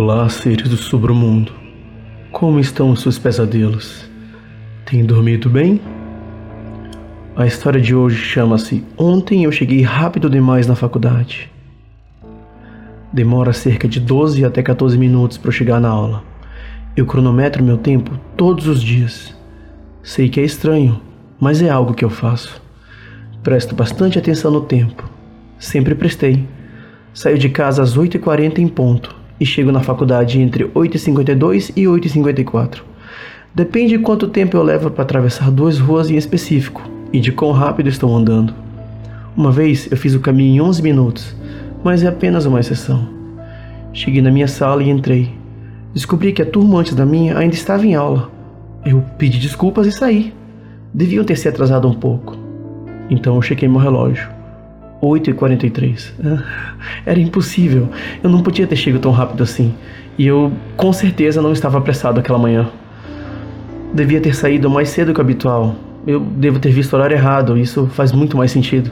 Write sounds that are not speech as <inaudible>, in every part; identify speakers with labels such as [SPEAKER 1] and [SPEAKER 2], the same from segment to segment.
[SPEAKER 1] Olá, seres do submundo. Como estão os seus pesadelos? Tem dormido bem? A história de hoje chama-se Ontem eu cheguei rápido demais na faculdade. Demora cerca de 12 até 14 minutos para chegar na aula. Eu cronometro meu tempo todos os dias. Sei que é estranho, mas é algo que eu faço. Presto bastante atenção no tempo. Sempre prestei. Saio de casa às 8h40 em ponto e chego na faculdade entre 8h52 e 8h54. Depende de quanto tempo eu levo para atravessar duas ruas em específico e de quão rápido estou andando. Uma vez eu fiz o caminho em 11 minutos, mas é apenas uma exceção. Cheguei na minha sala e entrei. Descobri que a turma antes da minha ainda estava em aula. Eu pedi desculpas e saí. Deviam ter se atrasado um pouco. Então eu chequei meu relógio. 8h43. Era impossível. Eu não podia ter chegado tão rápido assim. E eu, com certeza, não estava apressado aquela manhã. Devia ter saído mais cedo que o habitual. Eu devo ter visto o horário errado. Isso faz muito mais sentido.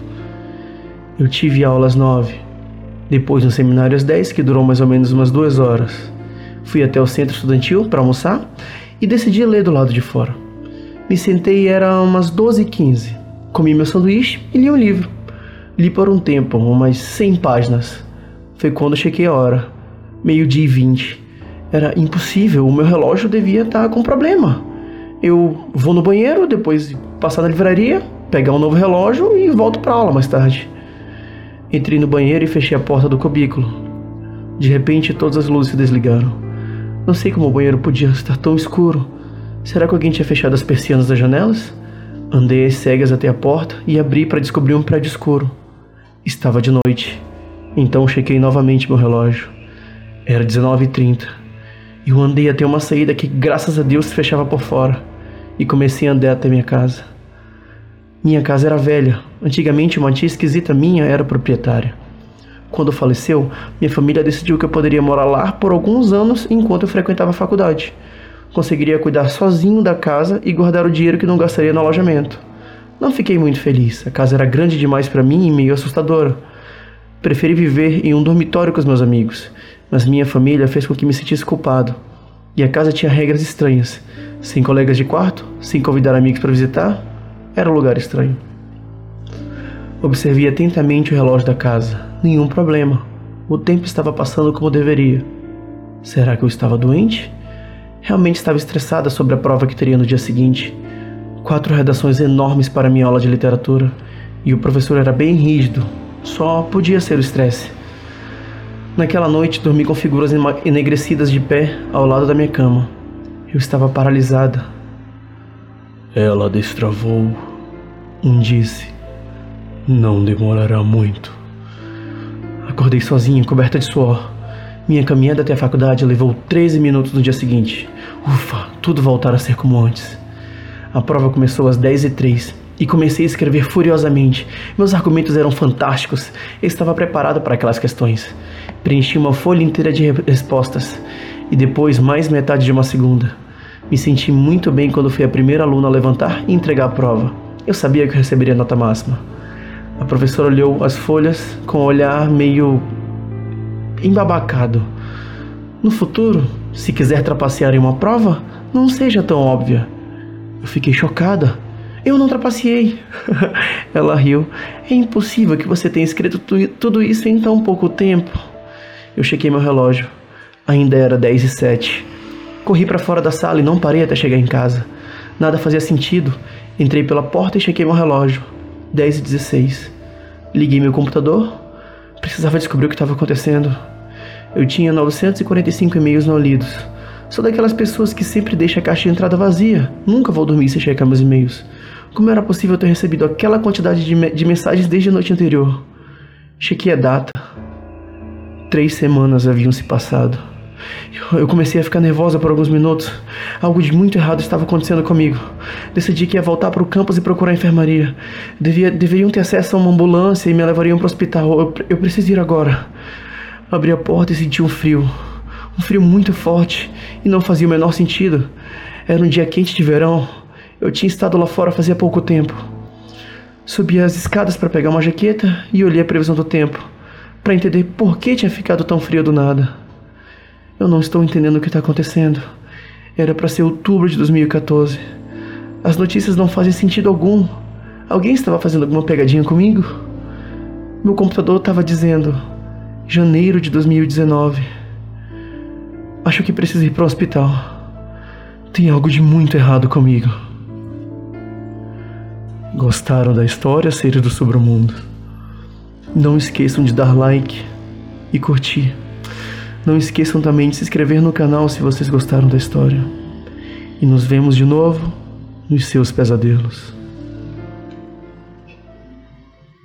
[SPEAKER 1] Eu tive aula às 9. Depois no seminário às 10, que durou mais ou menos umas duas horas. Fui até o centro estudantil para almoçar e decidi ler do lado de fora. Me sentei era umas 12h15. Comi meu sanduíche e li um livro. Li por um tempo, umas 100 páginas. Foi quando chequei a hora. Meio-dia e 20. Era impossível, o meu relógio devia estar com problema. Eu vou no banheiro, depois passar na livraria, pegar um novo relógio e volto para aula mais tarde. Entrei no banheiro e fechei a porta do cubículo. De repente, todas as luzes se desligaram. Não sei como o banheiro podia estar tão escuro. Será que alguém tinha fechado as persianas das janelas? Andei às cegas até a porta e abri para descobrir um prédio escuro. Estava de noite. Então chequei novamente meu relógio. Era 19h30. Eu andei até uma saída que, graças a Deus, se fechava por fora. E comecei a andar até minha casa. Minha casa era velha. Antigamente, uma tia esquisita minha era proprietária. Quando faleceu, minha família decidiu que eu poderia morar lá por alguns anos enquanto eu frequentava a faculdade. Conseguiria cuidar sozinho da casa e guardar o dinheiro que não gastaria no alojamento. Não fiquei muito feliz. A casa era grande demais para mim e meio assustadora. Preferi viver em um dormitório com os meus amigos, mas minha família fez com que me sentisse culpado. E a casa tinha regras estranhas. Sem colegas de quarto, sem convidar amigos para visitar, era um lugar estranho. Observei atentamente o relógio da casa. Nenhum problema. O tempo estava passando como deveria. Será que eu estava doente? Realmente estava estressada sobre a prova que teria no dia seguinte quatro redações enormes para minha aula de literatura e o professor era bem rígido, só podia ser o estresse. Naquela noite dormi com figuras enegrecidas de pé ao lado da minha cama. Eu estava paralisada. Ela destravou. Um disse. Não demorará muito. Acordei sozinho, coberta de suor. Minha caminhada até a faculdade levou 13 minutos no dia seguinte. Ufa, tudo voltara a ser como antes. A prova começou às 10 e 03 e comecei a escrever furiosamente. Meus argumentos eram fantásticos. Eu estava preparado para aquelas questões. Preenchi uma folha inteira de respostas e depois mais metade de uma segunda. Me senti muito bem quando fui a primeira aluna a levantar e entregar a prova. Eu sabia que eu receberia nota máxima. A professora olhou as folhas com um olhar meio embabacado. No futuro, se quiser trapacear em uma prova, não seja tão óbvia. Eu fiquei chocada. Eu não trapaceei. <laughs> Ela riu. É impossível que você tenha escrito tudo isso em tão pouco tempo. Eu chequei meu relógio. Ainda era 10 e 7. Corri para fora da sala e não parei até chegar em casa. Nada fazia sentido. Entrei pela porta e chequei meu relógio. 10 e 16. Liguei meu computador. Precisava descobrir o que estava acontecendo. Eu tinha 945 e-mails não lidos. Sou daquelas pessoas que sempre deixa a caixa de entrada vazia. Nunca vou dormir sem checar meus e-mails. Como era possível ter recebido aquela quantidade de, me de mensagens desde a noite anterior? Chequei a data. Três semanas haviam se passado. Eu comecei a ficar nervosa por alguns minutos. Algo de muito errado estava acontecendo comigo. Decidi que ia voltar para o campus e procurar a enfermaria. Devia, deveriam ter acesso a uma ambulância e me levariam para o hospital. Eu, eu preciso ir agora. Abri a porta e senti um frio. Um frio muito forte e não fazia o menor sentido. Era um dia quente de verão. Eu tinha estado lá fora fazia pouco tempo. Subi as escadas para pegar uma jaqueta e olhei a previsão do tempo, para entender por que tinha ficado tão frio do nada. Eu não estou entendendo o que está acontecendo. Era para ser outubro de 2014. As notícias não fazem sentido algum. Alguém estava fazendo alguma pegadinha comigo? Meu computador estava dizendo janeiro de 2019. Acho que preciso ir para o hospital. Tem algo de muito errado comigo. Gostaram da história, seres do Sobremundo? Não esqueçam de dar like e curtir. Não esqueçam também de se inscrever no canal se vocês gostaram da história. E nos vemos de novo nos seus pesadelos.